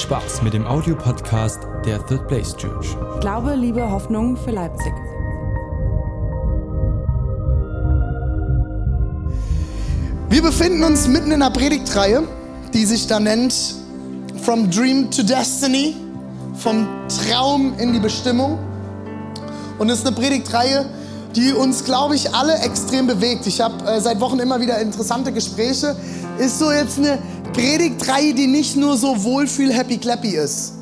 Spaß mit dem Audiopodcast der Third Place Church. Glaube, Liebe, Hoffnung für Leipzig. Wir befinden uns mitten in einer Predigtreihe, die sich da nennt From Dream to Destiny, vom Traum in die Bestimmung. Und es ist eine Predigtreihe, die uns, glaube ich, alle extrem bewegt. Ich habe äh, seit Wochen immer wieder interessante Gespräche. Ist so jetzt eine Predigtreihe, die nicht nur so Wohlfühl-Happy-Clappy ist.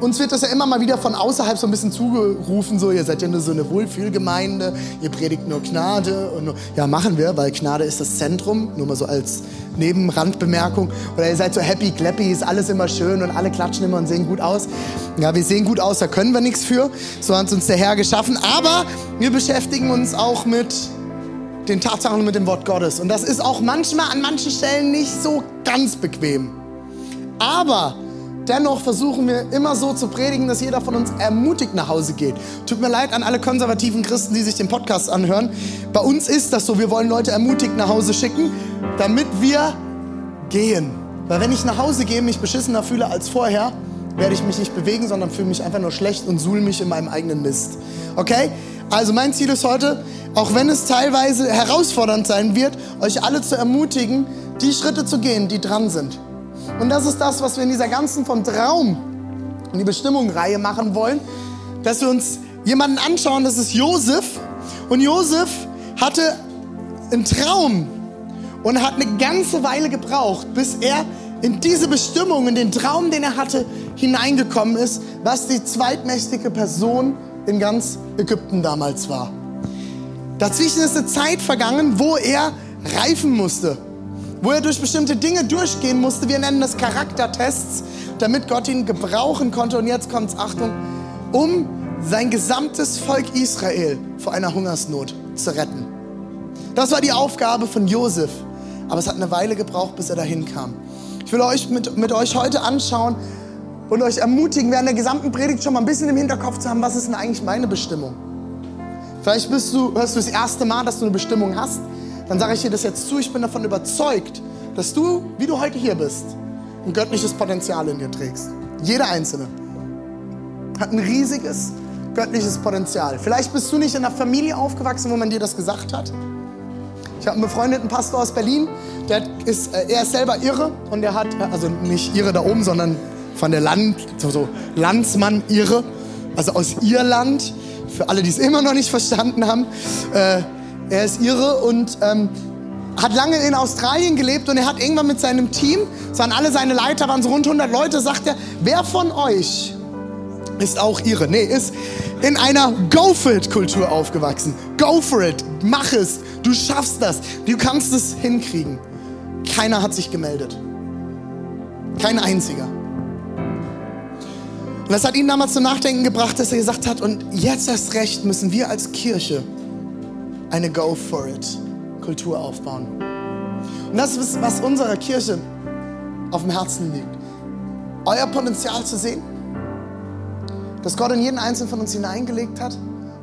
Uns wird das ja immer mal wieder von außerhalb so ein bisschen zugerufen, so ihr seid ja nur so eine Wohlfühlgemeinde, ihr predigt nur Gnade und nur, ja machen wir, weil Gnade ist das Zentrum, nur mal so als Nebenrandbemerkung. Oder ihr seid so happy, clappy, ist alles immer schön und alle klatschen immer und sehen gut aus. Ja, wir sehen gut aus, da können wir nichts für, so hat uns der Herr geschaffen. Aber wir beschäftigen uns auch mit den Tatsachen mit dem Wort Gottes. Und das ist auch manchmal an manchen Stellen nicht so ganz bequem. Aber dennoch versuchen wir immer so zu predigen, dass jeder von uns ermutigt nach Hause geht. Tut mir leid an alle konservativen Christen, die sich den Podcast anhören. Bei uns ist das so, wir wollen Leute ermutigt nach Hause schicken, damit wir gehen. Weil wenn ich nach Hause gehe, mich beschissener fühle als vorher, werde ich mich nicht bewegen, sondern fühle mich einfach nur schlecht und suhl mich in meinem eigenen Mist. Okay? Also mein Ziel ist heute, auch wenn es teilweise herausfordernd sein wird, euch alle zu ermutigen, die Schritte zu gehen, die dran sind. Und das ist das, was wir in dieser ganzen vom Traum in die Bestimmung-Reihe machen wollen, dass wir uns jemanden anschauen, das ist Josef. Und Josef hatte einen Traum und hat eine ganze Weile gebraucht, bis er in diese Bestimmung, in den Traum, den er hatte, hineingekommen ist, was die zweitmächtige Person in ganz Ägypten damals war. Dazwischen ist eine Zeit vergangen, wo er reifen musste, wo er durch bestimmte Dinge durchgehen musste. Wir nennen das Charaktertests, damit Gott ihn gebrauchen konnte. Und jetzt kommt's, Achtung, um sein gesamtes Volk Israel vor einer Hungersnot zu retten. Das war die Aufgabe von Josef. Aber es hat eine Weile gebraucht, bis er dahin kam. Ich will euch mit, mit euch heute anschauen und euch ermutigen, während der gesamten Predigt schon mal ein bisschen im Hinterkopf zu haben, was ist denn eigentlich meine Bestimmung? Vielleicht bist du, hörst du das erste Mal, dass du eine Bestimmung hast. Dann sage ich dir das jetzt zu. Ich bin davon überzeugt, dass du, wie du heute hier bist, ein göttliches Potenzial in dir trägst. Jeder Einzelne hat ein riesiges göttliches Potenzial. Vielleicht bist du nicht in einer Familie aufgewachsen, wo man dir das gesagt hat. Ich habe einen befreundeten Pastor aus Berlin, der ist, äh, er ist selber irre und der hat, also nicht irre da oben, sondern von der Land, so, Landsmann irre, also aus Irland für alle, die es immer noch nicht verstanden haben. Äh, er ist Ire und ähm, hat lange in Australien gelebt und er hat irgendwann mit seinem Team, es waren alle seine Leiter, waren so rund 100 Leute, sagt er, wer von euch ist auch Ire? Nee, ist in einer Go for it Kultur aufgewachsen. Go for it, mach es, du schaffst das, du kannst es hinkriegen. Keiner hat sich gemeldet. Kein einziger. Und das hat ihn damals zum Nachdenken gebracht, dass er gesagt hat, und jetzt erst recht müssen wir als Kirche eine Go for it Kultur aufbauen. Und das ist, was unserer Kirche auf dem Herzen liegt. Euer Potenzial zu sehen, das Gott in jeden einzelnen von uns hineingelegt hat,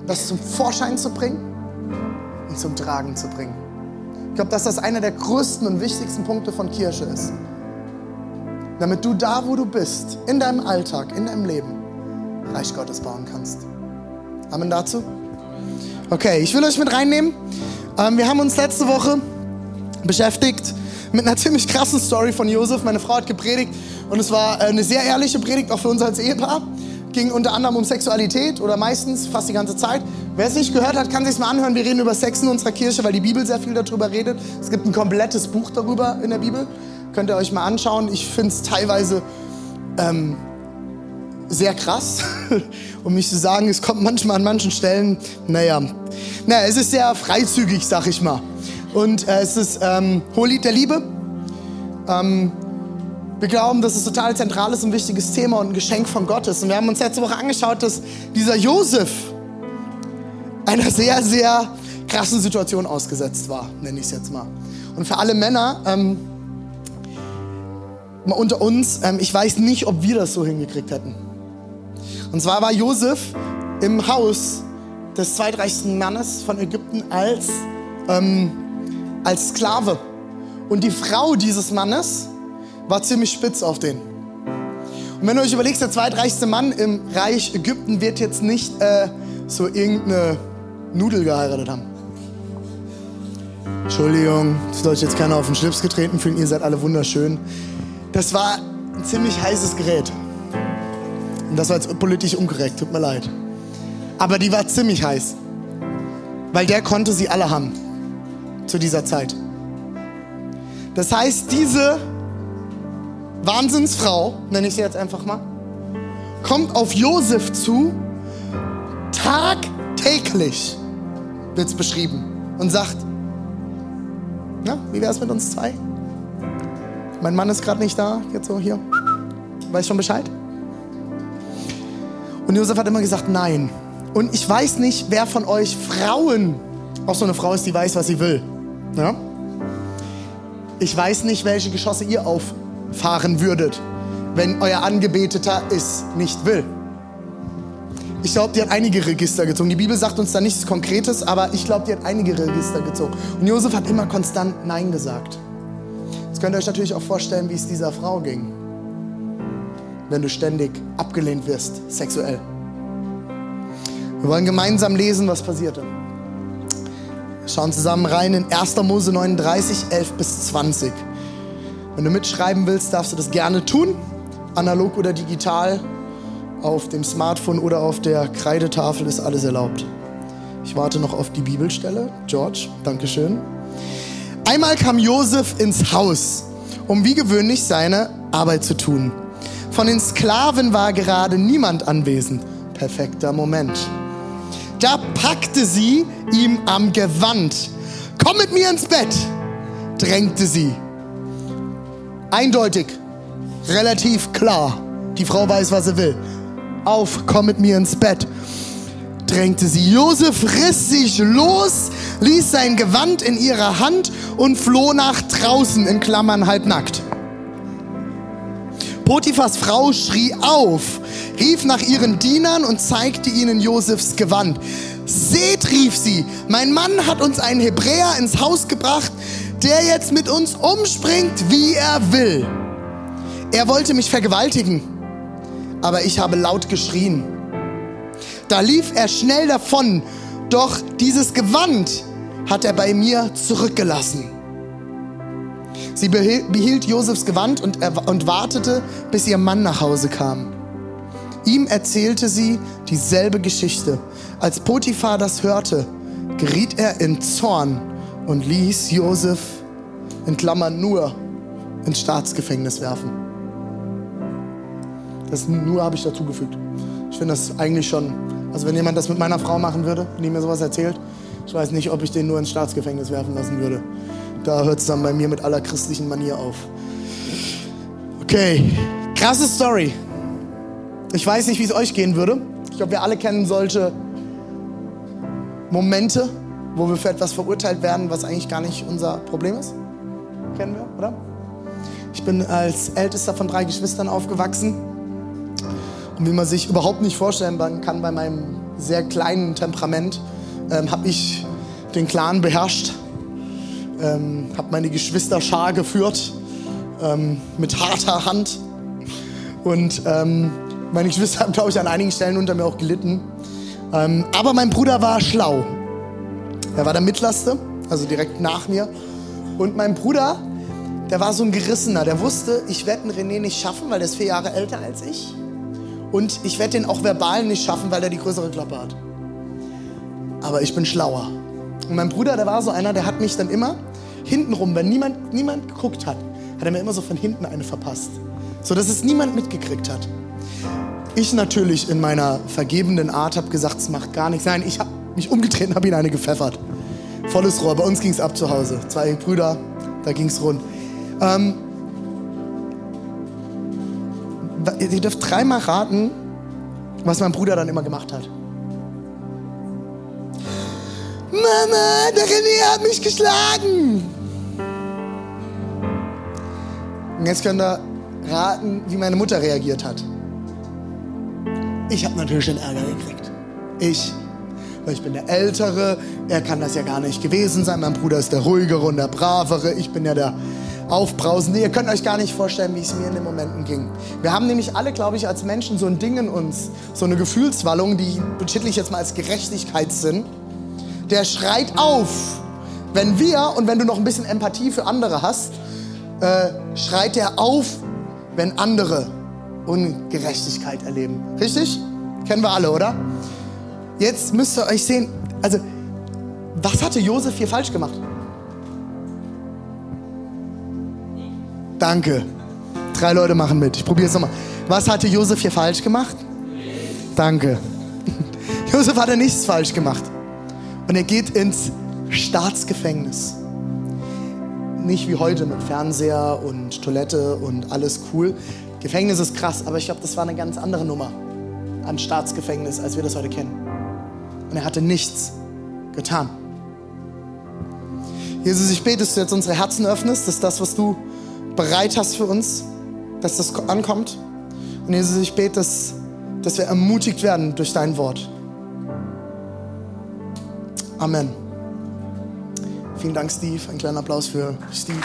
das zum Vorschein zu bringen und zum Tragen zu bringen. Ich glaube, dass das einer der größten und wichtigsten Punkte von Kirche ist damit du da, wo du bist, in deinem Alltag, in deinem Leben, Reich Gottes bauen kannst. Amen dazu? Okay, ich will euch mit reinnehmen. Ähm, wir haben uns letzte Woche beschäftigt mit einer ziemlich krassen Story von Josef. Meine Frau hat gepredigt und es war äh, eine sehr ehrliche Predigt, auch für uns als Ehepaar. Ging unter anderem um Sexualität oder meistens fast die ganze Zeit. Wer es nicht gehört hat, kann sich mal anhören. Wir reden über Sex in unserer Kirche, weil die Bibel sehr viel darüber redet. Es gibt ein komplettes Buch darüber in der Bibel. Könnt ihr euch mal anschauen. Ich finde es teilweise ähm, sehr krass. um nicht zu sagen, es kommt manchmal an manchen Stellen, naja, naja es ist sehr freizügig, sag ich mal. Und äh, es ist ähm, Hohelied der Liebe. Ähm, wir glauben, dass es total zentral ist, ein wichtiges Thema und ein Geschenk von Gott ist. Und wir haben uns letzte Woche angeschaut, dass dieser Josef einer sehr, sehr krassen Situation ausgesetzt war, nenne ich es jetzt mal. Und für alle Männer, ähm, unter uns, ähm, ich weiß nicht, ob wir das so hingekriegt hätten. Und zwar war Josef im Haus des zweitreichsten Mannes von Ägypten als, ähm, als Sklave. Und die Frau dieses Mannes war ziemlich spitz auf den. Und wenn du euch überlegst, der zweitreichste Mann im Reich Ägypten wird jetzt nicht äh, so irgendeine Nudel geheiratet haben. Entschuldigung, soll euch jetzt keiner auf den Schlips getreten fühlen, ihr seid alle wunderschön. Das war ein ziemlich heißes Gerät. Und das war jetzt politisch unkorrekt, tut mir leid. Aber die war ziemlich heiß. Weil der konnte sie alle haben. Zu dieser Zeit. Das heißt, diese Wahnsinnsfrau, nenne ich sie jetzt einfach mal, kommt auf Josef zu, tagtäglich wird es beschrieben, und sagt, na, wie wäre es mit uns zwei? Mein Mann ist gerade nicht da, jetzt so hier. Weiß schon Bescheid? Und Josef hat immer gesagt, nein. Und ich weiß nicht, wer von euch Frauen auch so eine Frau ist, die weiß, was sie will. Ja? Ich weiß nicht, welche Geschosse ihr auffahren würdet, wenn euer Angebeteter es nicht will. Ich glaube, die hat einige Register gezogen. Die Bibel sagt uns da nichts Konkretes, aber ich glaube, die hat einige Register gezogen. Und Josef hat immer konstant Nein gesagt. Jetzt könnt ihr euch natürlich auch vorstellen, wie es dieser Frau ging, wenn du ständig abgelehnt wirst, sexuell. Wir wollen gemeinsam lesen, was passierte. Wir schauen zusammen rein in 1. Mose 39, 11 bis 20. Wenn du mitschreiben willst, darfst du das gerne tun, analog oder digital auf dem Smartphone oder auf der Kreidetafel ist alles erlaubt. Ich warte noch auf die Bibelstelle. George, Dankeschön. Einmal kam Josef ins Haus, um wie gewöhnlich seine Arbeit zu tun. Von den Sklaven war gerade niemand anwesend. Perfekter Moment. Da packte sie ihm am Gewand. Komm mit mir ins Bett, drängte sie. Eindeutig, relativ klar. Die Frau weiß, was sie will auf, komm mit mir ins Bett, drängte sie. Josef riss sich los, ließ sein Gewand in ihrer Hand und floh nach draußen, in Klammern halbnackt. Potiphas Frau schrie auf, rief nach ihren Dienern und zeigte ihnen Josefs Gewand. Seht, rief sie, mein Mann hat uns einen Hebräer ins Haus gebracht, der jetzt mit uns umspringt, wie er will. Er wollte mich vergewaltigen aber ich habe laut geschrien. Da lief er schnell davon, doch dieses Gewand hat er bei mir zurückgelassen. Sie behielt Josefs Gewand und, und wartete, bis ihr Mann nach Hause kam. Ihm erzählte sie dieselbe Geschichte. Als Potiphar das hörte, geriet er in Zorn und ließ Josef in Klammern nur ins Staatsgefängnis werfen. Das nur habe ich dazugefügt. Ich finde das eigentlich schon, also wenn jemand das mit meiner Frau machen würde, die mir sowas erzählt, ich weiß nicht, ob ich den nur ins Staatsgefängnis werfen lassen würde. Da hört es dann bei mir mit aller christlichen Manier auf. Okay, krasse Story. Ich weiß nicht, wie es euch gehen würde. Ich glaube, wir alle kennen solche Momente, wo wir für etwas verurteilt werden, was eigentlich gar nicht unser Problem ist. Kennen wir, oder? Ich bin als ältester von drei Geschwistern aufgewachsen und wie man sich überhaupt nicht vorstellen kann bei meinem sehr kleinen Temperament, ähm, habe ich den Clan beherrscht, ähm, habe meine Geschwisterschar geführt ähm, mit harter Hand. Und ähm, meine Geschwister haben, glaube ich, an einigen Stellen unter mir auch gelitten. Ähm, aber mein Bruder war schlau. Er war der Mittlerste, also direkt nach mir. Und mein Bruder, der war so ein Gerissener. Der wusste, ich werde einen René nicht schaffen, weil der ist vier Jahre älter als ich. Und ich werde den auch verbal nicht schaffen, weil er die größere Klappe hat. Aber ich bin schlauer. Und mein Bruder, der war so einer, der hat mich dann immer hintenrum, wenn niemand, niemand geguckt hat, hat er mir immer so von hinten eine verpasst. So dass es niemand mitgekriegt hat. Ich natürlich in meiner vergebenden Art habe gesagt, es macht gar nichts. Nein, ich habe mich umgedreht und habe ihn eine gepfeffert. Volles Rohr. Bei uns ging es ab zu Hause. Zwei Brüder, da ging es rund. Ähm, ihr dürft dreimal raten, was mein Bruder dann immer gemacht hat. Mama, der René hat mich geschlagen. Und jetzt könnt ihr raten, wie meine Mutter reagiert hat. Ich habe natürlich den Ärger gekriegt. Ich, weil ich bin der Ältere, er kann das ja gar nicht gewesen sein. Mein Bruder ist der Ruhigere und der Bravere. Ich bin ja der aufbrausend. Ihr könnt euch gar nicht vorstellen, wie es mir in den Momenten ging. Wir haben nämlich alle, glaube ich, als Menschen so ein Ding in uns, so eine Gefühlswallung, die betitel ich jetzt mal als Gerechtigkeitssinn. Der schreit auf, wenn wir, und wenn du noch ein bisschen Empathie für andere hast, äh, schreit der auf, wenn andere Ungerechtigkeit erleben. Richtig? Kennen wir alle, oder? Jetzt müsst ihr euch sehen, also, was hatte Josef hier falsch gemacht? Danke. Drei Leute machen mit. Ich probiere es nochmal. Was hatte Josef hier falsch gemacht? Danke. Josef hatte nichts falsch gemacht. Und er geht ins Staatsgefängnis. Nicht wie heute mit Fernseher und Toilette und alles cool. Gefängnis ist krass, aber ich glaube, das war eine ganz andere Nummer an Staatsgefängnis, als wir das heute kennen. Und er hatte nichts getan. Jesus, ich bete, dass du jetzt unsere Herzen öffnest, dass das, was du bereit hast für uns, dass das ankommt. Und Jesus, ich bete, dass, dass wir ermutigt werden durch dein Wort. Amen. Vielen Dank, Steve. Ein kleiner Applaus für Steve.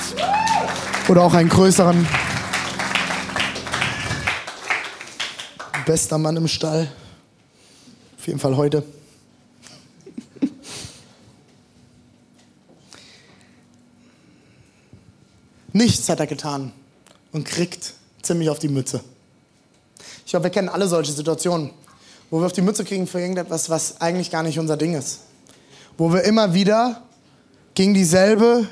Oder auch einen größeren. Bester Mann im Stall. Auf jeden Fall heute. Nichts hat er getan und kriegt ziemlich auf die Mütze. Ich glaube, wir kennen alle solche Situationen, wo wir auf die Mütze kriegen für irgendetwas, was eigentlich gar nicht unser Ding ist. Wo wir immer wieder gegen dieselbe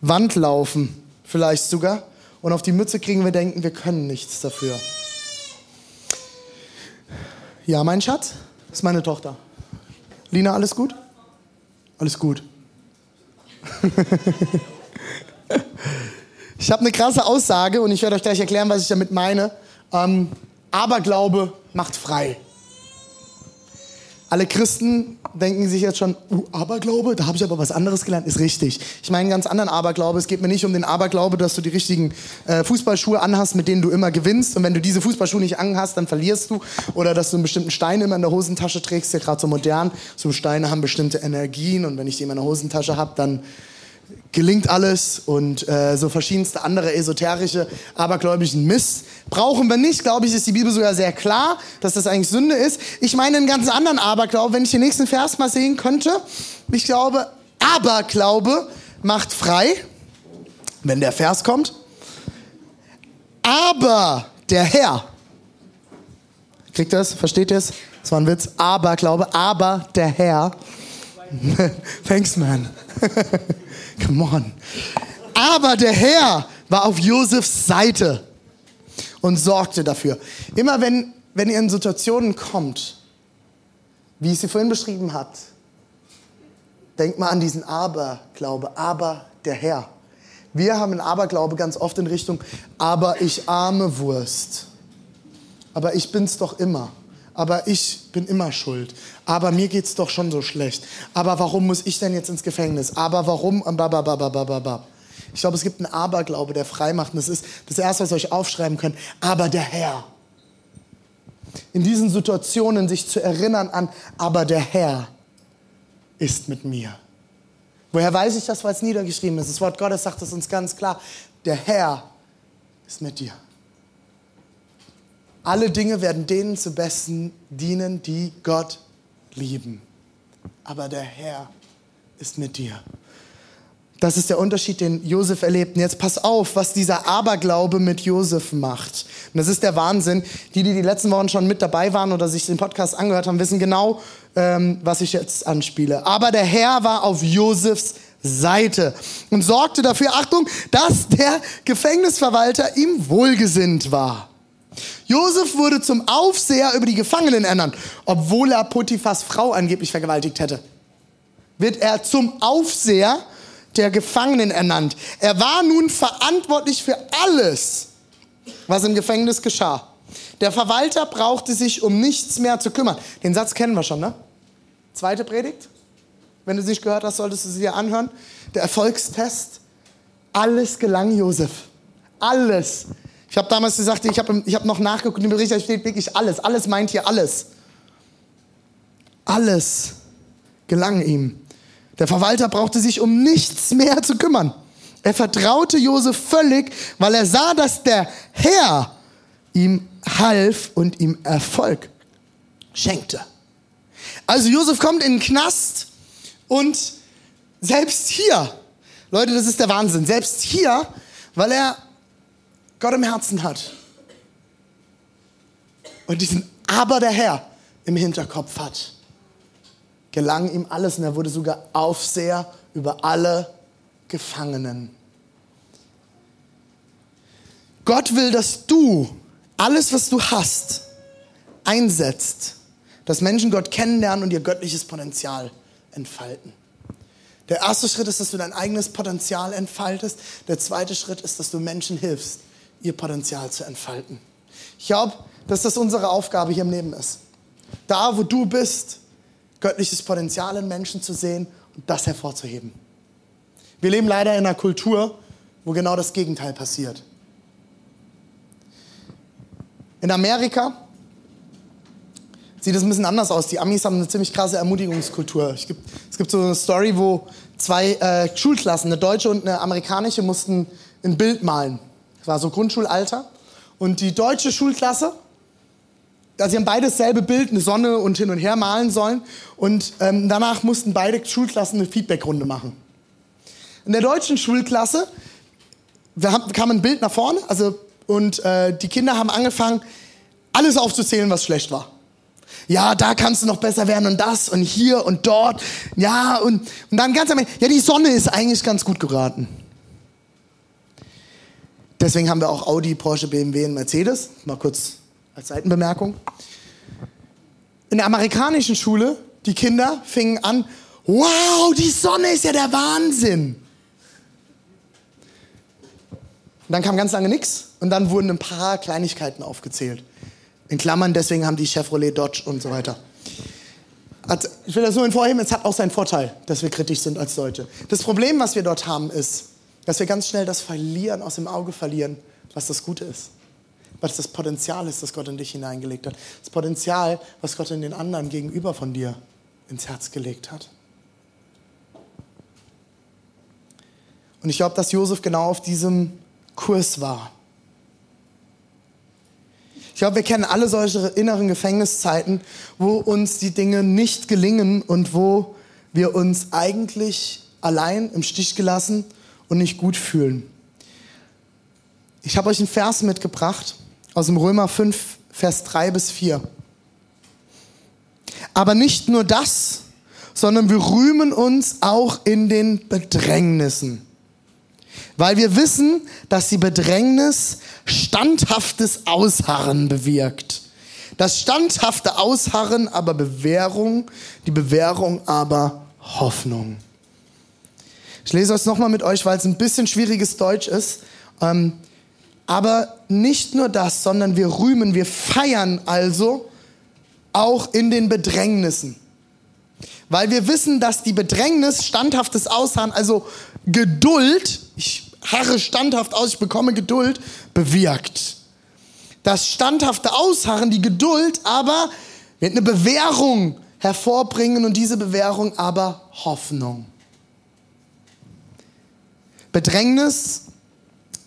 Wand laufen, vielleicht sogar, und auf die Mütze kriegen wir denken, wir können nichts dafür. Ja, mein Schatz, das ist meine Tochter. Lina, alles gut? Alles gut. Ich habe eine krasse Aussage und ich werde euch gleich erklären, was ich damit meine. Ähm, Aberglaube macht frei. Alle Christen denken sich jetzt schon, uh, Aberglaube, da habe ich aber was anderes gelernt. Ist richtig. Ich meine einen ganz anderen Aberglaube. Es geht mir nicht um den Aberglaube, dass du die richtigen äh, Fußballschuhe anhast, mit denen du immer gewinnst. Und wenn du diese Fußballschuhe nicht anhast, dann verlierst du. Oder dass du einen bestimmten Stein immer in der Hosentasche trägst, ja gerade so modern. So Steine haben bestimmte Energien und wenn ich die in meiner Hosentasche habe, dann gelingt alles und äh, so verschiedenste andere esoterische, abergläubischen Mist. Brauchen wir nicht, glaube ich, ist die Bibel sogar sehr klar, dass das eigentlich Sünde ist. Ich meine einen ganz anderen Aberglaube, wenn ich den nächsten Vers mal sehen könnte. Ich glaube, Aberglaube macht frei, wenn der Vers kommt. Aber der Herr, kriegt das, versteht ihr es? Das war ein Witz, Aberglaube, aber der Herr, thanks man. Come on. Aber der Herr war auf Josefs Seite und sorgte dafür. Immer wenn, wenn ihr in Situationen kommt, wie ich sie vorhin beschrieben hat, denkt mal an diesen Aberglaube. Aber der Herr. Wir haben einen Aberglaube ganz oft in Richtung, aber ich arme Wurst. Aber ich bin's doch immer aber ich bin immer schuld. Aber mir geht's doch schon so schlecht. Aber warum muss ich denn jetzt ins Gefängnis? Aber warum? Ich glaube, es gibt einen Aberglaube, der frei macht. Und das ist das Erste, was ihr euch aufschreiben könnt. Aber der Herr. In diesen Situationen sich zu erinnern an, aber der Herr ist mit mir. Woher weiß ich das, weil es niedergeschrieben ist? Das Wort Gottes sagt es uns ganz klar. Der Herr ist mit dir. Alle Dinge werden denen zu Besten dienen, die Gott lieben. Aber der Herr ist mit dir. Das ist der Unterschied, den Josef erlebt. Und jetzt pass auf, was dieser Aberglaube mit Josef macht. Und das ist der Wahnsinn. Die, die die letzten Wochen schon mit dabei waren oder sich den Podcast angehört haben, wissen genau, ähm, was ich jetzt anspiele. Aber der Herr war auf Josefs Seite und sorgte dafür, Achtung, dass der Gefängnisverwalter ihm wohlgesinnt war. Josef wurde zum Aufseher über die Gefangenen ernannt, obwohl er Potiphas Frau angeblich vergewaltigt hätte. Wird er zum Aufseher der Gefangenen ernannt. Er war nun verantwortlich für alles, was im Gefängnis geschah. Der Verwalter brauchte sich um nichts mehr zu kümmern. Den Satz kennen wir schon, ne? Zweite Predigt. Wenn du sie nicht gehört hast, solltest du sie dir anhören. Der Erfolgstest. Alles gelang Josef. Alles. Ich habe damals gesagt, ich habe ich hab noch nachgeguckt, im Bericht steht wirklich alles. Alles meint hier alles. Alles gelang ihm. Der Verwalter brauchte sich um nichts mehr zu kümmern. Er vertraute Josef völlig, weil er sah, dass der Herr ihm half und ihm Erfolg schenkte. Also Josef kommt in den Knast und selbst hier, Leute, das ist der Wahnsinn, selbst hier, weil er Gott im Herzen hat und diesen Aber der Herr im Hinterkopf hat, gelang ihm alles und er wurde sogar Aufseher über alle Gefangenen. Gott will, dass du alles, was du hast, einsetzt, dass Menschen Gott kennenlernen und ihr göttliches Potenzial entfalten. Der erste Schritt ist, dass du dein eigenes Potenzial entfaltest. Der zweite Schritt ist, dass du Menschen hilfst, ihr Potenzial zu entfalten. Ich glaube, dass das unsere Aufgabe hier im Leben ist. Da, wo du bist, göttliches Potenzial in Menschen zu sehen und das hervorzuheben. Wir leben leider in einer Kultur, wo genau das Gegenteil passiert. In Amerika sieht es ein bisschen anders aus. Die Amis haben eine ziemlich krasse Ermutigungskultur. Es gibt, es gibt so eine Story, wo zwei äh, Schulklassen, eine deutsche und eine amerikanische, mussten ein Bild malen. Das war so Grundschulalter. Und die deutsche Schulklasse, also sie haben beide dasselbe Bild, eine Sonne und hin und her malen sollen. Und ähm, danach mussten beide Schulklassen eine Feedbackrunde machen. In der deutschen Schulklasse haben, kam ein Bild nach vorne, also und äh, die Kinder haben angefangen, alles aufzuzählen, was schlecht war. Ja, da kannst du noch besser werden und das und hier und dort. Ja, und, und dann ganz am Ende, ja, die Sonne ist eigentlich ganz gut geraten. Deswegen haben wir auch Audi, Porsche, BMW und Mercedes. Mal kurz als Seitenbemerkung. In der amerikanischen Schule, die Kinder fingen an, wow, die Sonne ist ja der Wahnsinn. Und dann kam ganz lange nichts und dann wurden ein paar Kleinigkeiten aufgezählt. In Klammern, deswegen haben die Chevrolet, Dodge und so weiter. Also, ich will das nur hervorheben, es hat auch seinen Vorteil, dass wir kritisch sind als Deutsche. Das Problem, was wir dort haben, ist, dass wir ganz schnell das verlieren, aus dem Auge verlieren, was das Gute ist. Was das Potenzial ist, das Gott in dich hineingelegt hat. Das Potenzial, was Gott in den anderen gegenüber von dir ins Herz gelegt hat. Und ich glaube, dass Josef genau auf diesem Kurs war. Ich glaube, wir kennen alle solche inneren Gefängniszeiten, wo uns die Dinge nicht gelingen und wo wir uns eigentlich allein im Stich gelassen und nicht gut fühlen. Ich habe euch einen Vers mitgebracht aus dem Römer 5, Vers 3 bis 4. Aber nicht nur das, sondern wir rühmen uns auch in den Bedrängnissen weil wir wissen, dass die Bedrängnis standhaftes Ausharren bewirkt. Das standhafte Ausharren aber Bewährung, die Bewährung aber Hoffnung. Ich lese es nochmal mit euch, weil es ein bisschen schwieriges Deutsch ist. Ähm, aber nicht nur das, sondern wir rühmen, wir feiern also auch in den Bedrängnissen. Weil wir wissen, dass die Bedrängnis standhaftes Ausharren, also Geduld, ich harre standhaft aus, ich bekomme Geduld, bewirkt. Das standhafte Ausharren, die Geduld aber wird eine Bewährung hervorbringen und diese Bewährung aber Hoffnung. Bedrängnis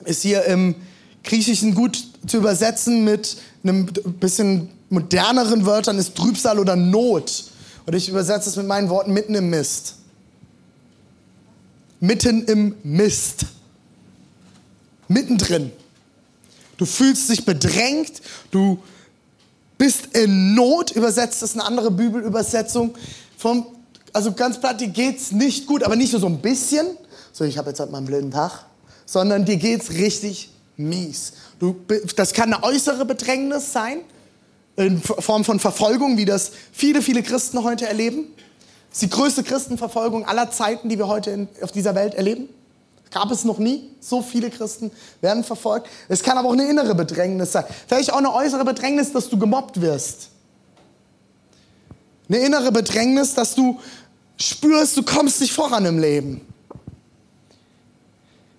ist hier im Griechischen gut zu übersetzen mit einem bisschen moderneren Wörtern, ist Trübsal oder Not. Und ich übersetze es mit meinen Worten mitten im Mist. Mitten im Mist mittendrin. Du fühlst dich bedrängt, du bist in Not, übersetzt das eine andere Bibelübersetzung. Vom, also ganz platt, dir geht's nicht gut, aber nicht nur so ein bisschen, so ich habe jetzt halt mal einen blinden Tag, sondern dir geht's richtig mies. Du, das kann eine äußere Bedrängnis sein, in Form von Verfolgung, wie das viele, viele Christen heute erleben. Das ist die größte Christenverfolgung aller Zeiten, die wir heute in, auf dieser Welt erleben. Gab es noch nie. So viele Christen werden verfolgt. Es kann aber auch eine innere Bedrängnis sein. Vielleicht auch eine äußere Bedrängnis, dass du gemobbt wirst. Eine innere Bedrängnis, dass du spürst, du kommst nicht voran im Leben.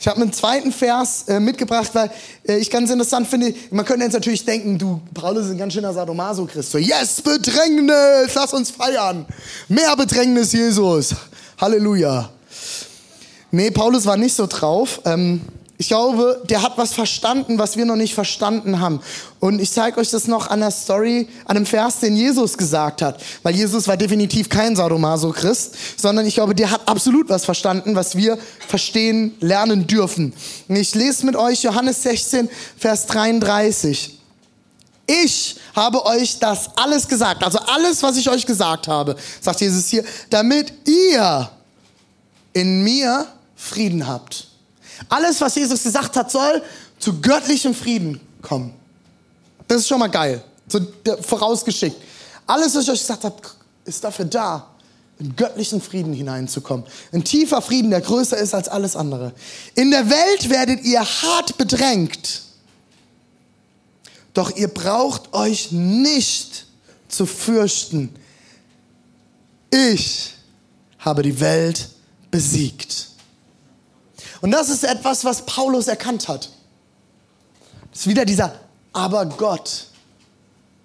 Ich habe einen zweiten Vers äh, mitgebracht, weil äh, ich ganz interessant finde, man könnte jetzt natürlich denken, du, Paulus ist ein ganz schöner Sadomaso-Christ. So, yes, Bedrängnis, lass uns feiern. Mehr Bedrängnis, Jesus. Halleluja. Nee, Paulus war nicht so drauf. Ähm, ich glaube, der hat was verstanden, was wir noch nicht verstanden haben. Und ich zeige euch das noch an der Story, an einem Vers, den Jesus gesagt hat. Weil Jesus war definitiv kein Sadomaso-Christ, sondern ich glaube, der hat absolut was verstanden, was wir verstehen, lernen dürfen. Und ich lese mit euch Johannes 16, Vers 33. Ich habe euch das alles gesagt, also alles, was ich euch gesagt habe, sagt Jesus hier, damit ihr in mir Frieden habt. Alles, was Jesus gesagt hat, soll zu göttlichem Frieden kommen. Das ist schon mal geil. So, vorausgeschickt. Alles, was ich euch gesagt habe, ist dafür da, in göttlichen Frieden hineinzukommen. Ein tiefer Frieden, der größer ist als alles andere. In der Welt werdet ihr hart bedrängt. Doch ihr braucht euch nicht zu fürchten. Ich habe die Welt besiegt. Und das ist etwas, was Paulus erkannt hat. Das ist wieder dieser, aber Gott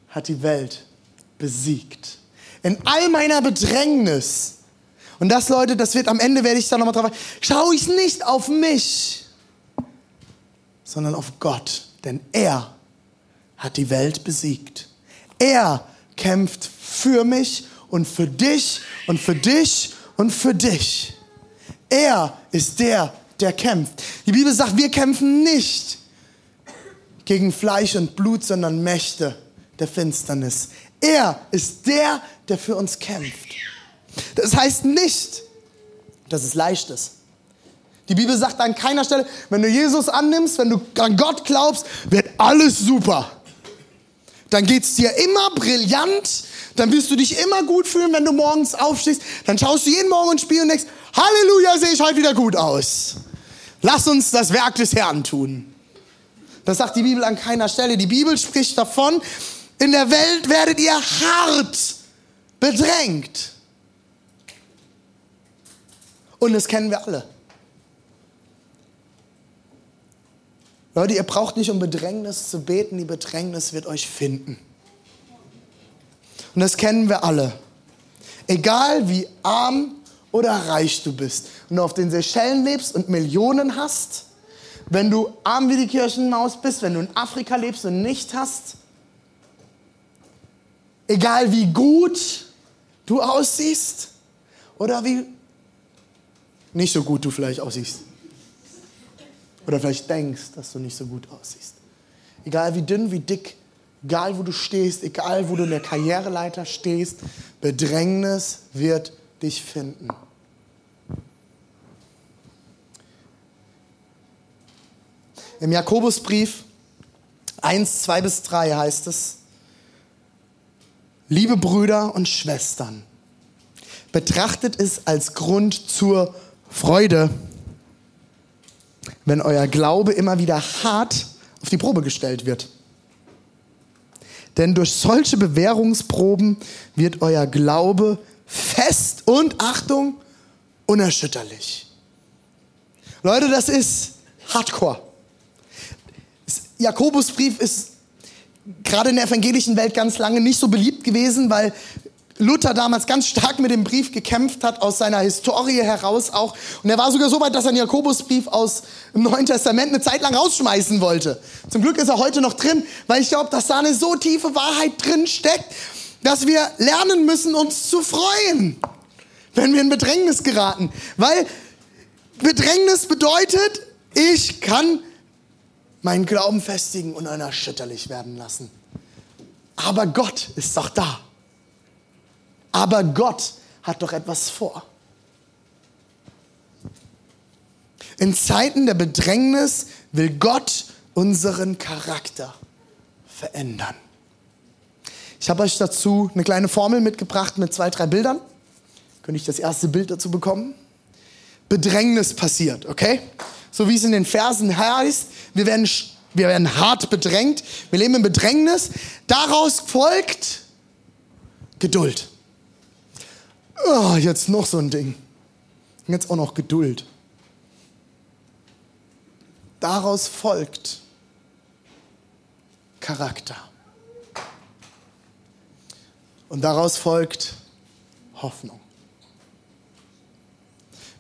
hat die Welt besiegt. In all meiner Bedrängnis. Und das, Leute, das wird am Ende, werde ich da nochmal drauf, schaue ich nicht auf mich, sondern auf Gott. Denn er hat die Welt besiegt. Er kämpft für mich und für dich und für dich und für dich. Er ist der, der kämpft. Die Bibel sagt, wir kämpfen nicht gegen Fleisch und Blut, sondern Mächte der Finsternis. Er ist der, der für uns kämpft. Das heißt nicht, dass es leicht ist. Die Bibel sagt an keiner Stelle, wenn du Jesus annimmst, wenn du an Gott glaubst, wird alles super. Dann geht es dir immer brillant, dann wirst du dich immer gut fühlen, wenn du morgens aufstehst. Dann schaust du jeden Morgen ins Spiel und denkst, Halleluja, sehe ich heute wieder gut aus. Lass uns das Werk des Herrn tun. Das sagt die Bibel an keiner Stelle. Die Bibel spricht davon, in der Welt werdet ihr hart bedrängt. Und das kennen wir alle. Leute, ihr braucht nicht um Bedrängnis zu beten, die Bedrängnis wird euch finden. Und das kennen wir alle. Egal wie arm oder reich du bist. Du auf den Seychellen lebst und Millionen hast, wenn du arm wie die Kirchenmaus bist, wenn du in Afrika lebst und nicht hast, egal wie gut du aussiehst oder wie nicht so gut du vielleicht aussiehst. Oder vielleicht denkst, dass du nicht so gut aussiehst. Egal wie dünn, wie dick, egal wo du stehst, egal wo du in der Karriereleiter stehst, Bedrängnis wird dich finden. Im Jakobusbrief 1, 2 bis 3 heißt es, liebe Brüder und Schwestern, betrachtet es als Grund zur Freude, wenn euer Glaube immer wieder hart auf die Probe gestellt wird. Denn durch solche Bewährungsproben wird euer Glaube fest und Achtung, unerschütterlich. Leute, das ist Hardcore. Jakobusbrief ist gerade in der evangelischen Welt ganz lange nicht so beliebt gewesen, weil Luther damals ganz stark mit dem Brief gekämpft hat, aus seiner Historie heraus auch. Und er war sogar so weit, dass er den Jakobusbrief aus dem Neuen Testament eine Zeit lang rausschmeißen wollte. Zum Glück ist er heute noch drin, weil ich glaube, dass da eine so tiefe Wahrheit drin steckt, dass wir lernen müssen, uns zu freuen, wenn wir in Bedrängnis geraten. Weil Bedrängnis bedeutet, ich kann meinen Glauben festigen und unerschütterlich werden lassen. Aber Gott ist doch da. Aber Gott hat doch etwas vor. In Zeiten der Bedrängnis will Gott unseren Charakter verändern. Ich habe euch dazu eine kleine Formel mitgebracht mit zwei, drei Bildern. Könnte ich das erste Bild dazu bekommen? Bedrängnis passiert, okay? So wie es in den Versen heißt, wir werden, wir werden hart bedrängt, wir leben in Bedrängnis. Daraus folgt Geduld. Oh, jetzt noch so ein Ding. Jetzt auch noch Geduld. Daraus folgt Charakter. Und daraus folgt Hoffnung.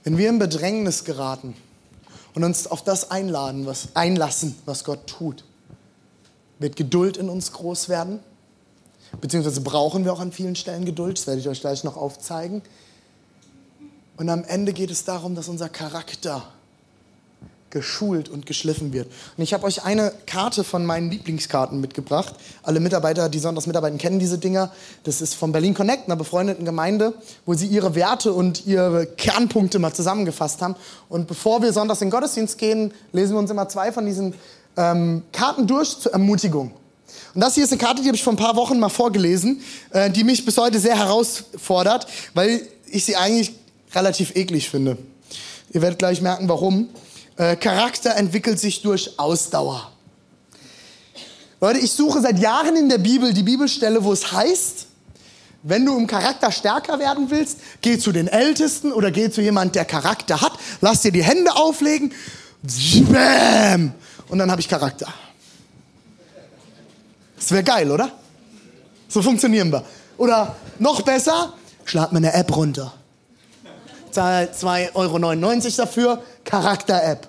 Wenn wir in Bedrängnis geraten und uns auf das einladen, was, einlassen, was Gott tut, wird Geduld in uns groß werden. Beziehungsweise brauchen wir auch an vielen Stellen Geduld. Das werde ich euch gleich noch aufzeigen. Und am Ende geht es darum, dass unser Charakter geschult und geschliffen wird. Und ich habe euch eine Karte von meinen Lieblingskarten mitgebracht. Alle Mitarbeiter, die Sonntags mitarbeiten, kennen diese Dinger. Das ist von Berlin Connect, einer befreundeten Gemeinde, wo sie ihre Werte und ihre Kernpunkte mal zusammengefasst haben. Und bevor wir sonntags in den Gottesdienst gehen, lesen wir uns immer zwei von diesen ähm, Karten durch zur Ermutigung. Und das hier ist eine Karte, die habe ich vor ein paar Wochen mal vorgelesen, äh, die mich bis heute sehr herausfordert, weil ich sie eigentlich relativ eklig finde. Ihr werdet gleich merken, warum. Äh, Charakter entwickelt sich durch Ausdauer. Leute, ich suche seit Jahren in der Bibel die Bibelstelle, wo es heißt, wenn du im Charakter stärker werden willst, geh zu den Ältesten oder geh zu jemand, der Charakter hat, lass dir die Hände auflegen, bam, und dann habe ich Charakter. Das wäre geil, oder? So funktionieren wir. Oder noch besser, schlag mir eine App runter. Zahl 2,99 Euro dafür, Charakter-App.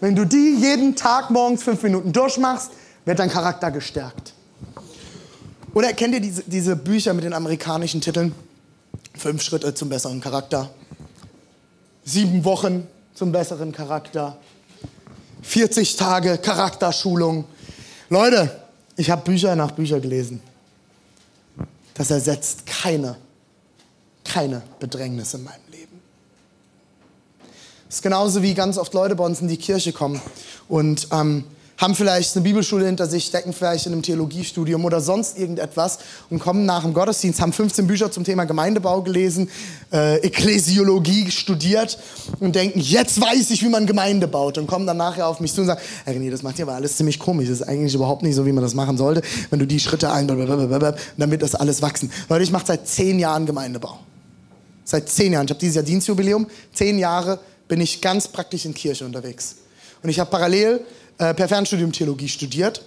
Wenn du die jeden Tag morgens fünf Minuten durchmachst, wird dein Charakter gestärkt. Oder kennt ihr diese, diese Bücher mit den amerikanischen Titeln? Fünf Schritte zum besseren Charakter. Sieben Wochen zum besseren Charakter. 40 Tage Charakterschulung. Leute, ich habe Bücher nach Bücher gelesen. Das ersetzt keine, keine Bedrängnis in meinem das ist genauso wie ganz oft Leute bei uns in die Kirche kommen und ähm, haben vielleicht eine Bibelschule hinter sich, stecken vielleicht in einem Theologiestudium oder sonst irgendetwas und kommen nach dem Gottesdienst, haben 15 Bücher zum Thema Gemeindebau gelesen, äh, Ekklesiologie studiert und denken, jetzt weiß ich, wie man Gemeinde baut und kommen dann nachher auf mich zu und sagen, hey René, das macht ja aber alles ziemlich komisch, das ist eigentlich überhaupt nicht so, wie man das machen sollte, wenn du die Schritte ein, wird das alles wachsen. Leute, ich mache seit zehn Jahren Gemeindebau. Seit zehn Jahren. Ich habe dieses Jahr Dienstjubiläum, zehn Jahre bin ich ganz praktisch in Kirche unterwegs. Und ich habe parallel äh, per Fernstudium Theologie studiert.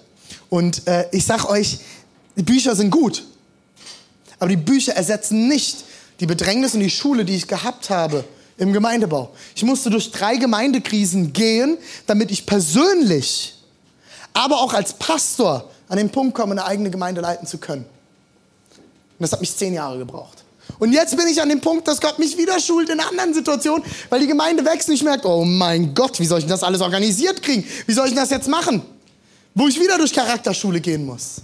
Und äh, ich sag euch, die Bücher sind gut. Aber die Bücher ersetzen nicht die Bedrängnis und die Schule, die ich gehabt habe im Gemeindebau. Ich musste durch drei Gemeindekrisen gehen, damit ich persönlich, aber auch als Pastor an den Punkt komme, eine eigene Gemeinde leiten zu können. Und das hat mich zehn Jahre gebraucht. Und jetzt bin ich an dem Punkt, dass Gott mich wieder schult in anderen Situationen, weil die Gemeinde wächst und ich merke, oh mein Gott, wie soll ich das alles organisiert kriegen? Wie soll ich das jetzt machen? Wo ich wieder durch Charakterschule gehen muss.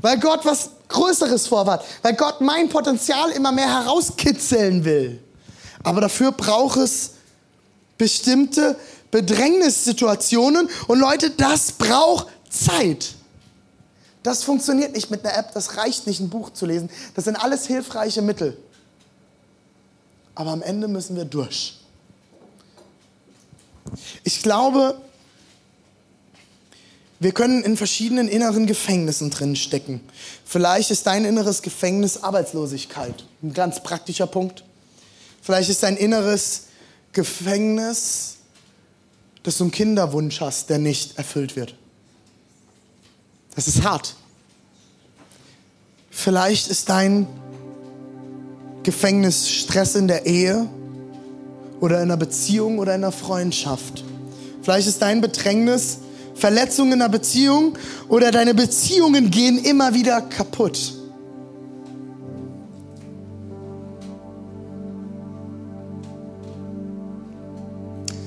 Weil Gott was Größeres vorhat, weil Gott mein Potenzial immer mehr herauskitzeln will. Aber dafür braucht es bestimmte Bedrängnissituationen und Leute, das braucht Zeit. Das funktioniert nicht mit einer App, das reicht nicht, ein Buch zu lesen. Das sind alles hilfreiche Mittel. Aber am Ende müssen wir durch. Ich glaube, wir können in verschiedenen inneren Gefängnissen drin stecken. Vielleicht ist dein inneres Gefängnis Arbeitslosigkeit, ein ganz praktischer Punkt. Vielleicht ist dein inneres Gefängnis, dass du einen Kinderwunsch hast, der nicht erfüllt wird. Das ist hart. Vielleicht ist dein Gefängnis Stress in der Ehe oder in einer Beziehung oder in einer Freundschaft. Vielleicht ist dein Bedrängnis Verletzung in einer Beziehung oder deine Beziehungen gehen immer wieder kaputt.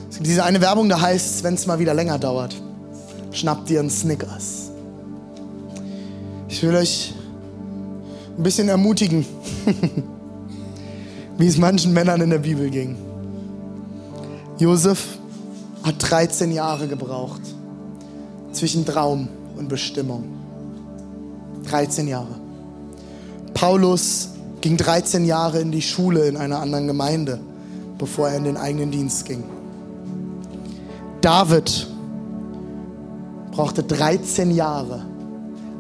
Es gibt diese eine Werbung, da heißt es, wenn es mal wieder länger dauert, schnappt dir einen Snickers. Ich will euch ein bisschen ermutigen, wie es manchen Männern in der Bibel ging. Josef hat 13 Jahre gebraucht zwischen Traum und Bestimmung. 13 Jahre. Paulus ging 13 Jahre in die Schule in einer anderen Gemeinde, bevor er in den eigenen Dienst ging. David brauchte 13 Jahre,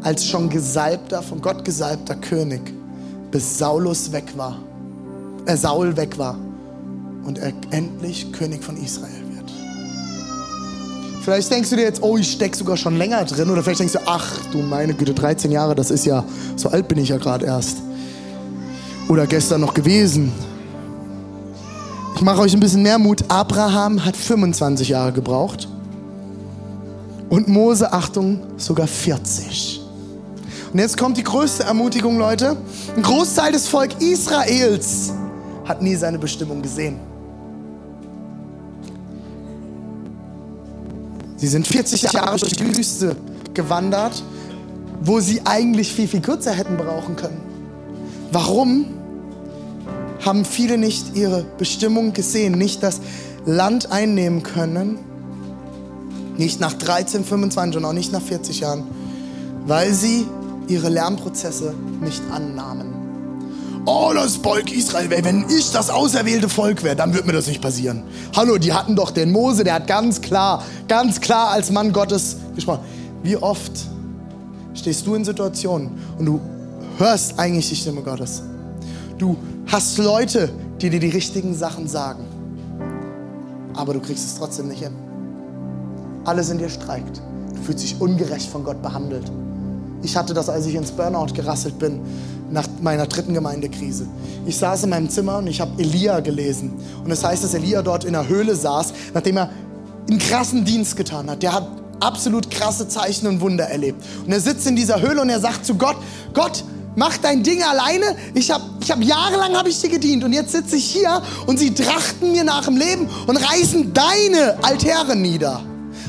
als schon gesalbter, von Gott gesalbter König, bis Saulus weg war, äh, Saul weg war und er endlich König von Israel wird. Vielleicht denkst du dir jetzt, oh, ich stecke sogar schon länger drin. Oder vielleicht denkst du, ach du meine Güte, 13 Jahre, das ist ja, so alt bin ich ja gerade erst. Oder gestern noch gewesen. Ich mache euch ein bisschen mehr Mut. Abraham hat 25 Jahre gebraucht. Und Mose, Achtung, sogar 40. Und jetzt kommt die größte Ermutigung, Leute. Ein Großteil des Volk Israels hat nie seine Bestimmung gesehen. Sie sind 40 Jahre durch die Wüste gewandert, wo sie eigentlich viel, viel kürzer hätten brauchen können. Warum haben viele nicht ihre Bestimmung gesehen, nicht das Land einnehmen können? Nicht nach 13, 25 und auch nicht nach 40 Jahren, weil sie ihre Lernprozesse nicht annahmen. Oh, das Volk Israel, wenn ich das auserwählte Volk wäre, dann würde mir das nicht passieren. Hallo, die hatten doch den Mose, der hat ganz klar, ganz klar als Mann Gottes gesprochen. Wie oft stehst du in Situationen und du hörst eigentlich die Stimme Gottes. Du hast Leute, die dir die richtigen Sachen sagen, aber du kriegst es trotzdem nicht hin. Alles in dir streikt. Du fühlst dich ungerecht von Gott behandelt. Ich hatte das, als ich ins Burnout gerasselt bin, nach meiner dritten Gemeindekrise. Ich saß in meinem Zimmer und ich habe Elia gelesen. Und es das heißt, dass Elia dort in der Höhle saß, nachdem er einen krassen Dienst getan hat. Der hat absolut krasse Zeichen und Wunder erlebt. Und er sitzt in dieser Höhle und er sagt zu Gott, Gott, mach dein Ding alleine. Ich habe ich hab jahrelang habe ich dir gedient und jetzt sitze ich hier und sie trachten mir nach dem Leben und reißen deine Altäre nieder.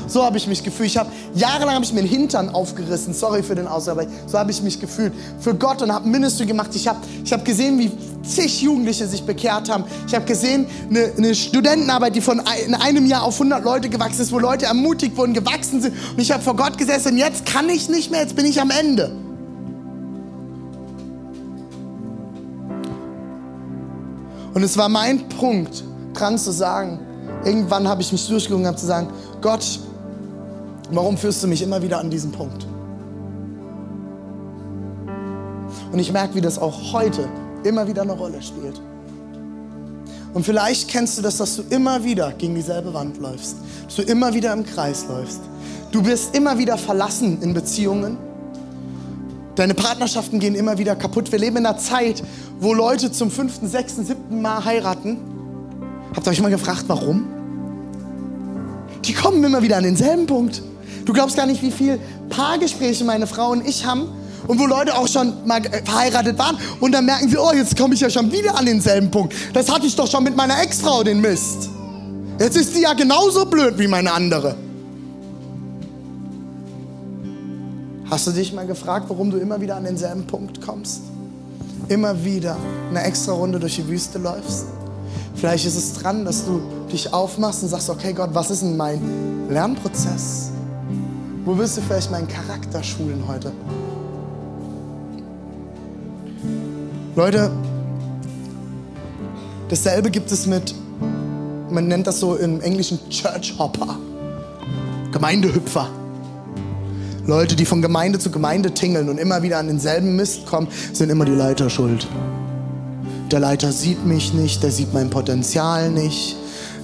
So habe ich mich gefühlt. Ich habe jahrelang habe ich mir den Hintern aufgerissen. Sorry für den Ausdruck, aber so habe ich mich gefühlt für Gott und habe Ministry gemacht. Ich habe ich hab gesehen, wie zig Jugendliche sich bekehrt haben. Ich habe gesehen, eine, eine Studentenarbeit, die von ein, in einem Jahr auf 100 Leute gewachsen ist, wo Leute ermutigt wurden, gewachsen sind. Und ich habe vor Gott gesessen. Und jetzt kann ich nicht mehr. Jetzt bin ich am Ende. Und es war mein Punkt, dran zu sagen, irgendwann habe ich mich durchgelungen, habe zu sagen, Gott, Warum führst du mich immer wieder an diesen Punkt? Und ich merke, wie das auch heute immer wieder eine Rolle spielt. Und vielleicht kennst du das, dass du immer wieder gegen dieselbe Wand läufst, dass du immer wieder im Kreis läufst. Du wirst immer wieder verlassen in Beziehungen. Deine Partnerschaften gehen immer wieder kaputt. Wir leben in einer Zeit, wo Leute zum fünften, sechsten, siebten Mal heiraten. Habt ihr euch mal gefragt, warum? Die kommen immer wieder an denselben Punkt. Du glaubst gar nicht, wie viel Paargespräche meine Frau und ich haben und wo Leute auch schon mal verheiratet waren und dann merken sie, oh, jetzt komme ich ja schon wieder an denselben Punkt. Das hatte ich doch schon mit meiner Ex-Frau, den Mist. Jetzt ist sie ja genauso blöd wie meine andere. Hast du dich mal gefragt, warum du immer wieder an denselben Punkt kommst? Immer wieder eine extra Runde durch die Wüste läufst? Vielleicht ist es dran, dass du dich aufmachst und sagst, okay Gott, was ist denn mein Lernprozess? Wo wirst du vielleicht meinen Charakter schulen heute? Leute, dasselbe gibt es mit, man nennt das so im Englischen Church Hopper, Gemeindehüpfer. Leute, die von Gemeinde zu Gemeinde tingeln und immer wieder an denselben Mist kommen, sind immer die Leiter schuld. Der Leiter sieht mich nicht, der sieht mein Potenzial nicht,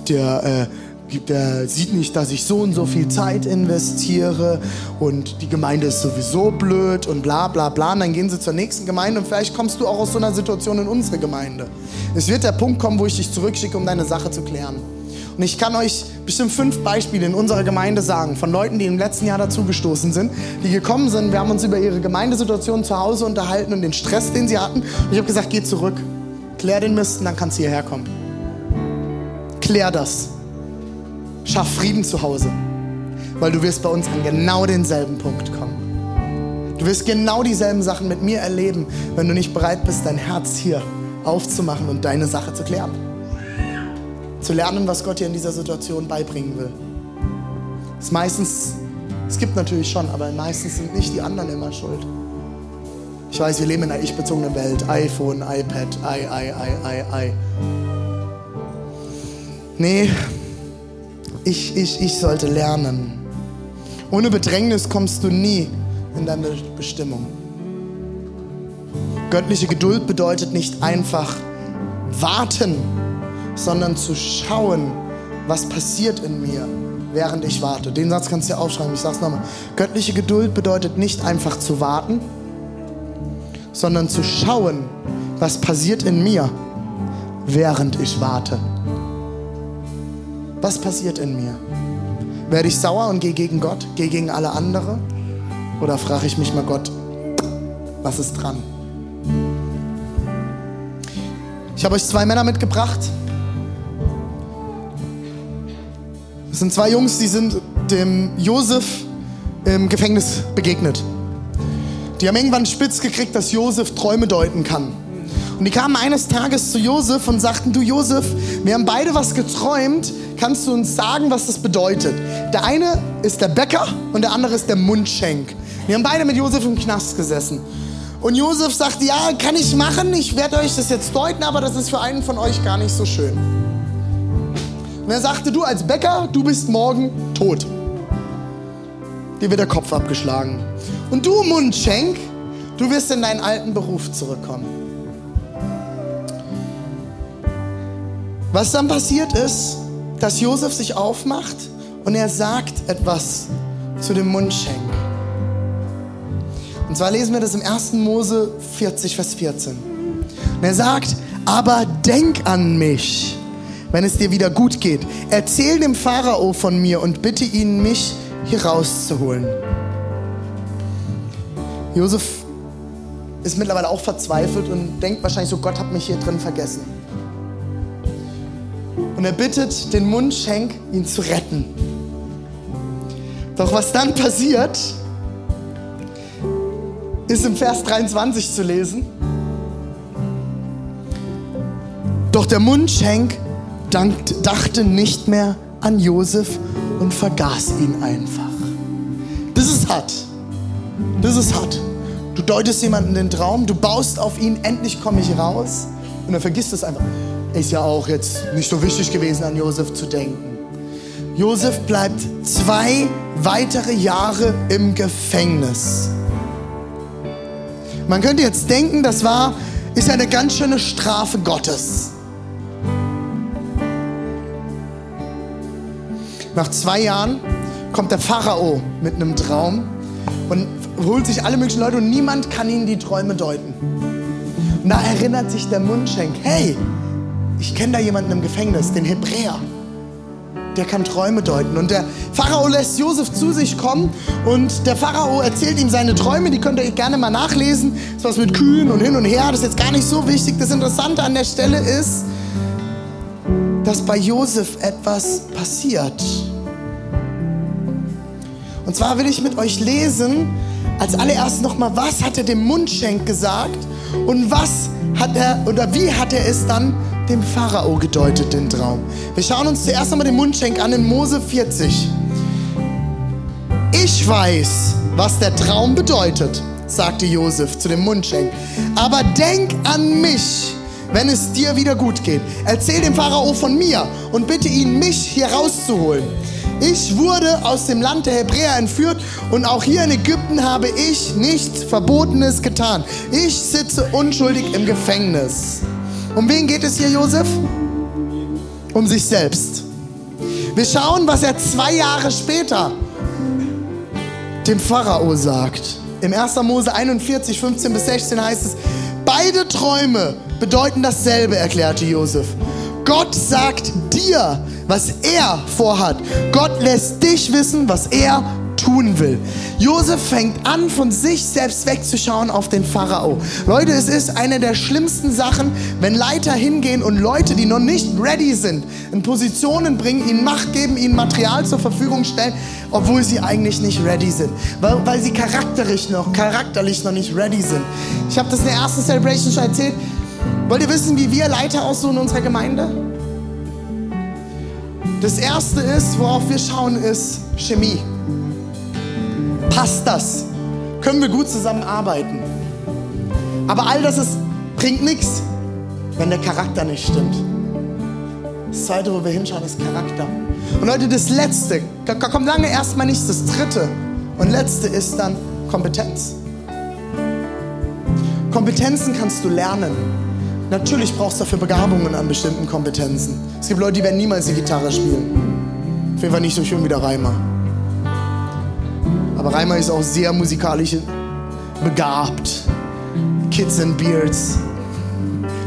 der äh, der sieht nicht, dass ich so und so viel Zeit investiere und die Gemeinde ist sowieso blöd und bla bla bla. Und dann gehen sie zur nächsten Gemeinde und vielleicht kommst du auch aus so einer Situation in unsere Gemeinde. Es wird der Punkt kommen, wo ich dich zurückschicke, um deine Sache zu klären. Und ich kann euch bestimmt fünf Beispiele in unserer Gemeinde sagen von Leuten, die im letzten Jahr dazugestoßen sind, die gekommen sind. Wir haben uns über ihre Gemeindesituation zu Hause unterhalten und den Stress, den sie hatten. Und ich habe gesagt, geh zurück, klär den Mist und dann kannst du hierher kommen. Klär das. Schaff Frieden zu Hause, weil du wirst bei uns an genau denselben Punkt kommen. Du wirst genau dieselben Sachen mit mir erleben, wenn du nicht bereit bist, dein Herz hier aufzumachen und deine Sache zu klären. Zu lernen, was Gott dir in dieser Situation beibringen will. Es meistens, es gibt natürlich schon, aber meistens sind nicht die anderen immer schuld. Ich weiß, wir leben in einer ich-bezogenen Welt. iPhone, iPad, i, i, i, i, i. Nee, ich, ich, ich sollte lernen. Ohne Bedrängnis kommst du nie in deine Bestimmung. Göttliche Geduld bedeutet nicht einfach warten, sondern zu schauen, was passiert in mir, während ich warte. Den Satz kannst du ja aufschreiben, ich sag's nochmal. Göttliche Geduld bedeutet nicht einfach zu warten, sondern zu schauen, was passiert in mir, während ich warte. Was passiert in mir? Werde ich sauer und gehe gegen Gott, gehe gegen alle anderen? Oder frage ich mich mal Gott, was ist dran? Ich habe euch zwei Männer mitgebracht. Das sind zwei Jungs, die sind dem Josef im Gefängnis begegnet. Die haben irgendwann spitz gekriegt, dass Josef Träume deuten kann. Und die kamen eines Tages zu Josef und sagten, du Josef, wir haben beide was geträumt, kannst du uns sagen, was das bedeutet? Der eine ist der Bäcker und der andere ist der Mundschenk. Wir haben beide mit Josef im Knast gesessen. Und Josef sagte, ja, kann ich machen, ich werde euch das jetzt deuten, aber das ist für einen von euch gar nicht so schön. Und er sagte, du als Bäcker, du bist morgen tot. Dir wird der Kopf abgeschlagen. Und du, Mundschenk, du wirst in deinen alten Beruf zurückkommen. Was dann passiert ist, dass Josef sich aufmacht und er sagt etwas zu dem Mundschenk. Und zwar lesen wir das im 1. Mose 40, Vers 14. Und er sagt, aber denk an mich, wenn es dir wieder gut geht. Erzähl dem Pharao von mir und bitte ihn, mich hier rauszuholen. Josef ist mittlerweile auch verzweifelt und denkt wahrscheinlich so, Gott hat mich hier drin vergessen. Und er bittet den Mundschenk, ihn zu retten. Doch was dann passiert, ist im Vers 23 zu lesen. Doch der Mundschenk dachte nicht mehr an Josef und vergaß ihn einfach. Das ist hart. Das ist hart. Du deutest jemanden den Traum, du baust auf ihn, endlich komme ich raus und er vergisst es einfach. Ist ja auch jetzt nicht so wichtig gewesen, an Josef zu denken. Josef bleibt zwei weitere Jahre im Gefängnis. Man könnte jetzt denken, das war, ist eine ganz schöne Strafe Gottes. Nach zwei Jahren kommt der Pharao mit einem Traum und holt sich alle möglichen Leute und niemand kann ihnen die Träume deuten. Und da erinnert sich der Mundschenk, hey, ich kenne da jemanden im Gefängnis, den Hebräer der kann Träume deuten. Und der Pharao lässt Josef zu sich kommen und der Pharao erzählt ihm seine Träume, die könnt ihr gerne mal nachlesen. Das ist was mit Kühen und hin und her, das ist jetzt gar nicht so wichtig. Das Interessante an der Stelle ist, dass bei Josef etwas passiert. Und zwar will ich mit euch lesen, als allererst nochmal, was hat er dem Mundschenk gesagt und was hat er oder wie hat er es dann dem Pharao gedeutet, den Traum. Wir schauen uns zuerst einmal den Mundschenk an in Mose 40. Ich weiß, was der Traum bedeutet, sagte Josef zu dem Mundschenk. Aber denk an mich, wenn es dir wieder gut geht. Erzähl dem Pharao von mir und bitte ihn, mich hier rauszuholen. Ich wurde aus dem Land der Hebräer entführt und auch hier in Ägypten habe ich nichts Verbotenes getan. Ich sitze unschuldig im Gefängnis. Um wen geht es hier, Josef? Um sich selbst. Wir schauen, was er zwei Jahre später dem Pharao sagt. Im 1. Mose 41, 15 bis 16 heißt es, beide Träume bedeuten dasselbe, erklärte Josef. Gott sagt dir, was er vorhat. Gott lässt dich wissen, was er tun will. Josef fängt an, von sich selbst wegzuschauen auf den Pharao. Leute, es ist eine der schlimmsten Sachen, wenn Leiter hingehen und Leute, die noch nicht ready sind, in Positionen bringen, ihnen Macht geben, ihnen Material zur Verfügung stellen, obwohl sie eigentlich nicht ready sind. Weil, weil sie charakterlich noch, charakterlich noch nicht ready sind. Ich habe das in der ersten Celebration schon erzählt. Wollt ihr wissen, wie wir Leiter aussuchen in unserer Gemeinde? Das erste ist, worauf wir schauen, ist Chemie. Passt das? Können wir gut zusammenarbeiten? Aber all das ist, bringt nichts, wenn der Charakter nicht stimmt. Das zweite, wo wir hinschauen, ist Charakter. Und Leute, das letzte, kommt lange erstmal nichts, das dritte und letzte ist dann Kompetenz. Kompetenzen kannst du lernen. Natürlich brauchst du dafür Begabungen an bestimmten Kompetenzen. Es gibt Leute, die werden niemals die Gitarre spielen. Auf jeden Fall nicht so schön wie der Reimer. Aber Reimer ist auch sehr musikalisch begabt. Kids and Beards.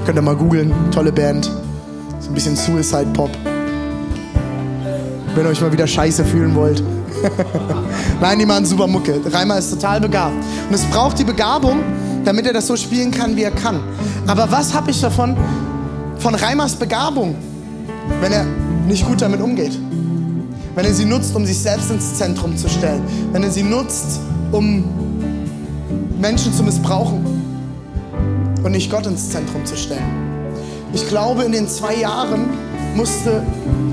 Könnt ihr mal googeln. Tolle Band. So ein bisschen Suicide Pop. wenn ihr euch mal wieder scheiße fühlen wollt. Nein, die machen super Mucke. Reimer ist total begabt. Und es braucht die Begabung, damit er das so spielen kann, wie er kann. Aber was habe ich davon, von Reimers Begabung, wenn er nicht gut damit umgeht? Wenn er sie nutzt, um sich selbst ins Zentrum zu stellen. Wenn er sie nutzt, um Menschen zu missbrauchen und nicht Gott ins Zentrum zu stellen. Ich glaube, in den zwei Jahren musste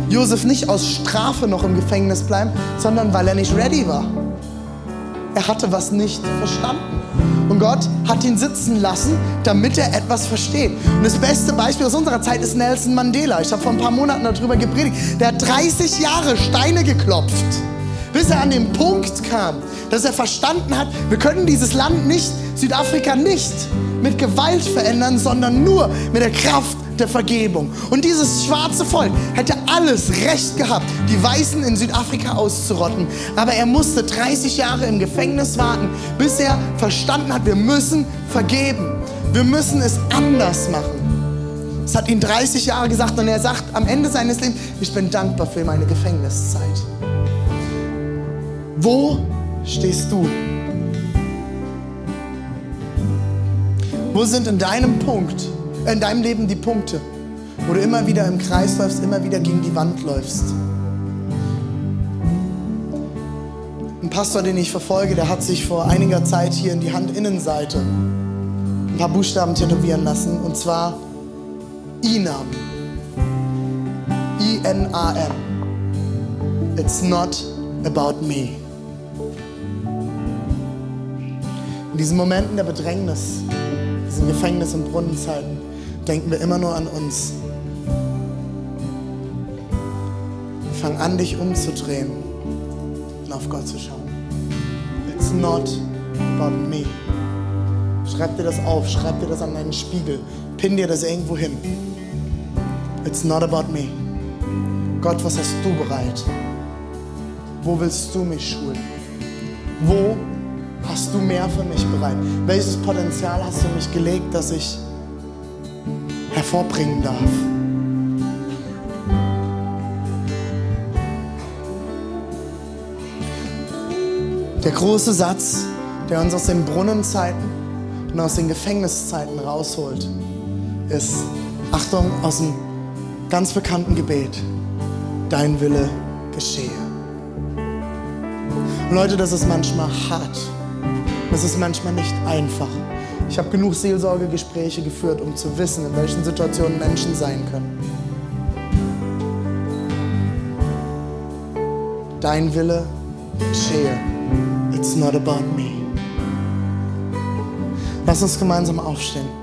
Josef nicht aus Strafe noch im Gefängnis bleiben, sondern weil er nicht ready war. Er hatte was nicht verstanden. Und Gott hat ihn sitzen lassen, damit er etwas versteht. Und das beste Beispiel aus unserer Zeit ist Nelson Mandela. Ich habe vor ein paar Monaten darüber gepredigt. Der hat 30 Jahre Steine geklopft, bis er an den Punkt kam, dass er verstanden hat, wir können dieses Land nicht, Südafrika nicht mit Gewalt verändern, sondern nur mit der Kraft der Vergebung. Und dieses schwarze Volk hätte alles Recht gehabt, die Weißen in Südafrika auszurotten. Aber er musste 30 Jahre im Gefängnis warten, bis er verstanden hat, wir müssen vergeben. Wir müssen es anders machen. Es hat ihn 30 Jahre gesagt und er sagt am Ende seines Lebens, ich bin dankbar für meine Gefängniszeit. Wo stehst du? Wo sind in deinem Punkt in deinem Leben die Punkte, wo du immer wieder im Kreis läufst, immer wieder gegen die Wand läufst. Ein Pastor, den ich verfolge, der hat sich vor einiger Zeit hier in die Handinnenseite ein paar Buchstaben tätowieren lassen, und zwar INAM. I-N-A-M. It's not about me. In diesen Momenten der Bedrängnis, diesen Gefängnis- und Brunnenzeiten, denken wir immer nur an uns. Fangen an, dich umzudrehen und auf Gott zu schauen. It's not about me. Schreib dir das auf, schreib dir das an deinen Spiegel, pin dir das irgendwo hin. It's not about me. Gott, was hast du bereit? Wo willst du mich schulen? Wo hast du mehr für mich bereit? Welches Potenzial hast du mich gelegt, dass ich hervorbringen darf. Der große Satz, der uns aus den Brunnenzeiten und aus den Gefängniszeiten rausholt, ist, Achtung, aus dem ganz bekannten Gebet, dein Wille geschehe. Und Leute, das ist manchmal hart. Das ist manchmal nicht einfach. Ich habe genug Seelsorgegespräche geführt, um zu wissen, in welchen Situationen Menschen sein können. Dein Wille geschehe. It's not about me. Lass uns gemeinsam aufstehen.